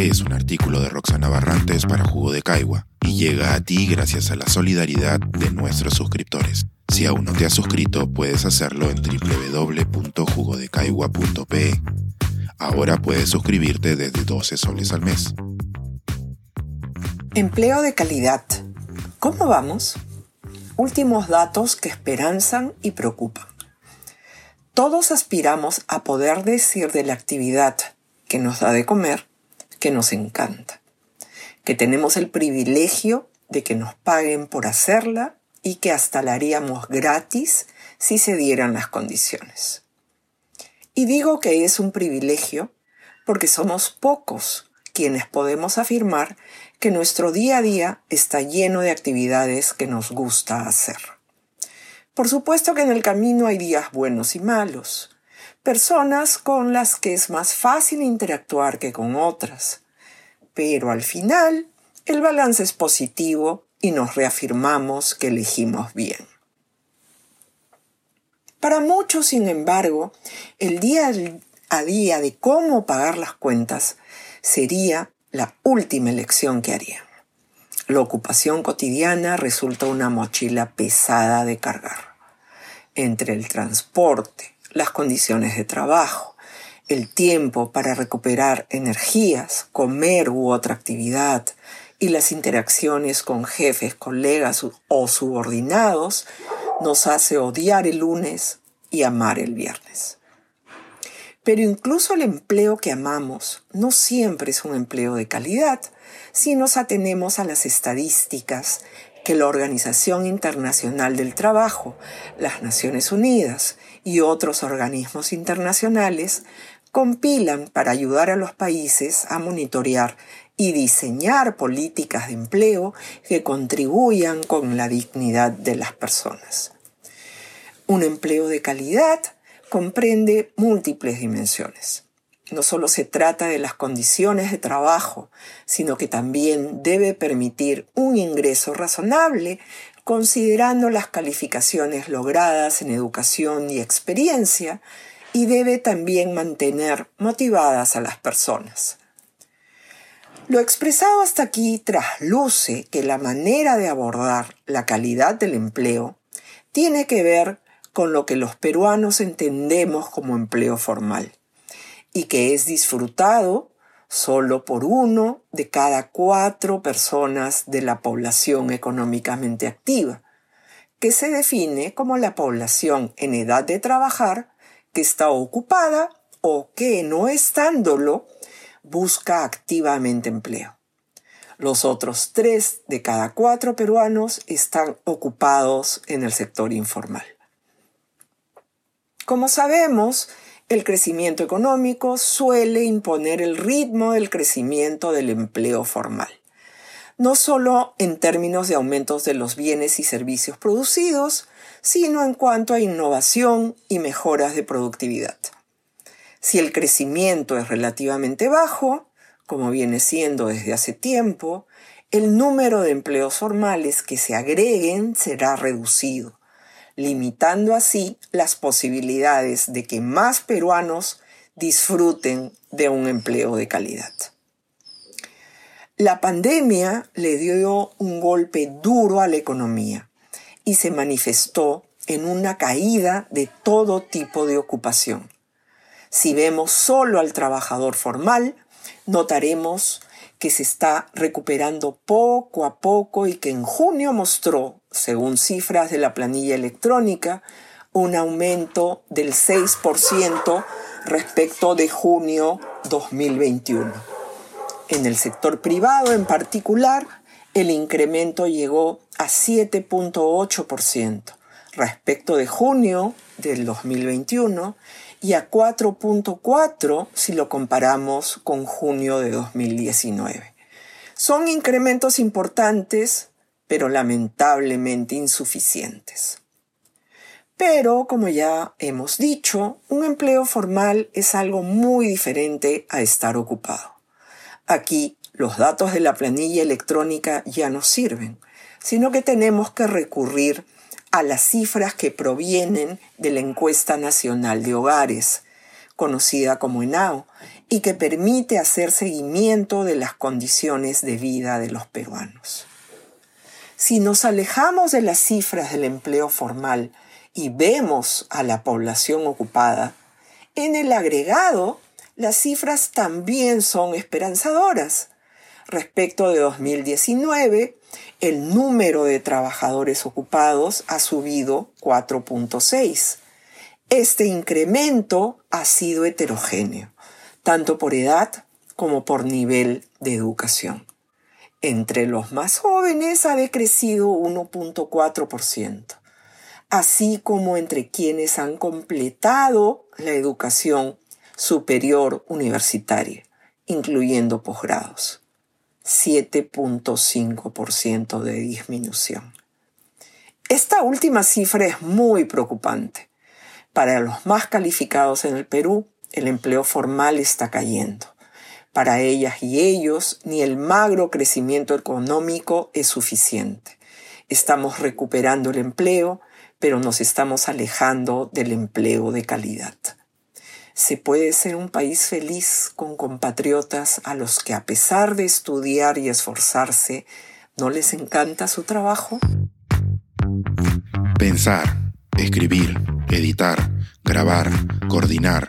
Este es un artículo de Roxana Barrantes para Jugo de Caigua y llega a ti gracias a la solidaridad de nuestros suscriptores. Si aún no te has suscrito, puedes hacerlo en www.jugodecaigua.pe. Ahora puedes suscribirte desde 12 soles al mes. Empleo de calidad. ¿Cómo vamos? Últimos datos que esperanzan y preocupan. Todos aspiramos a poder decir de la actividad que nos da de comer que nos encanta, que tenemos el privilegio de que nos paguen por hacerla y que hasta la haríamos gratis si se dieran las condiciones. Y digo que es un privilegio porque somos pocos quienes podemos afirmar que nuestro día a día está lleno de actividades que nos gusta hacer. Por supuesto que en el camino hay días buenos y malos, personas con las que es más fácil interactuar que con otras, pero al final el balance es positivo y nos reafirmamos que elegimos bien. Para muchos, sin embargo, el día a día de cómo pagar las cuentas sería la última elección que harían. La ocupación cotidiana resulta una mochila pesada de cargar. Entre el transporte, las condiciones de trabajo, el tiempo para recuperar energías, comer u otra actividad, y las interacciones con jefes, colegas o subordinados nos hace odiar el lunes y amar el viernes. Pero incluso el empleo que amamos no siempre es un empleo de calidad si nos atenemos a las estadísticas que la Organización Internacional del Trabajo, las Naciones Unidas y otros organismos internacionales compilan para ayudar a los países a monitorear y diseñar políticas de empleo que contribuyan con la dignidad de las personas. Un empleo de calidad comprende múltiples dimensiones. No solo se trata de las condiciones de trabajo, sino que también debe permitir un ingreso razonable considerando las calificaciones logradas en educación y experiencia, y debe también mantener motivadas a las personas. Lo expresado hasta aquí trasluce que la manera de abordar la calidad del empleo tiene que ver con lo que los peruanos entendemos como empleo formal y que es disfrutado solo por uno de cada cuatro personas de la población económicamente activa, que se define como la población en edad de trabajar que está ocupada o que, no estándolo, busca activamente empleo. Los otros tres de cada cuatro peruanos están ocupados en el sector informal. Como sabemos, el crecimiento económico suele imponer el ritmo del crecimiento del empleo formal, no solo en términos de aumentos de los bienes y servicios producidos, sino en cuanto a innovación y mejoras de productividad. Si el crecimiento es relativamente bajo, como viene siendo desde hace tiempo, el número de empleos formales que se agreguen será reducido limitando así las posibilidades de que más peruanos disfruten de un empleo de calidad. La pandemia le dio un golpe duro a la economía y se manifestó en una caída de todo tipo de ocupación. Si vemos solo al trabajador formal, notaremos que se está recuperando poco a poco y que en junio mostró, según cifras de la planilla electrónica, un aumento del 6% respecto de junio 2021. En el sector privado en particular, el incremento llegó a 7.8% respecto de junio del 2021 y a 4.4 si lo comparamos con junio de 2019. Son incrementos importantes, pero lamentablemente insuficientes. Pero, como ya hemos dicho, un empleo formal es algo muy diferente a estar ocupado. Aquí los datos de la planilla electrónica ya no sirven, sino que tenemos que recurrir a las cifras que provienen de la encuesta nacional de hogares, conocida como ENAO, y que permite hacer seguimiento de las condiciones de vida de los peruanos. Si nos alejamos de las cifras del empleo formal y vemos a la población ocupada, en el agregado las cifras también son esperanzadoras. Respecto de 2019, el número de trabajadores ocupados ha subido 4.6. Este incremento ha sido heterogéneo, tanto por edad como por nivel de educación. Entre los más jóvenes ha decrecido 1.4%, así como entre quienes han completado la educación superior universitaria, incluyendo posgrados. 7.5% de disminución. Esta última cifra es muy preocupante. Para los más calificados en el Perú, el empleo formal está cayendo. Para ellas y ellos, ni el magro crecimiento económico es suficiente. Estamos recuperando el empleo, pero nos estamos alejando del empleo de calidad. Se puede ser un país feliz con compatriotas a los que a pesar de estudiar y esforzarse, ¿no les encanta su trabajo? Pensar, escribir, editar, grabar, coordinar,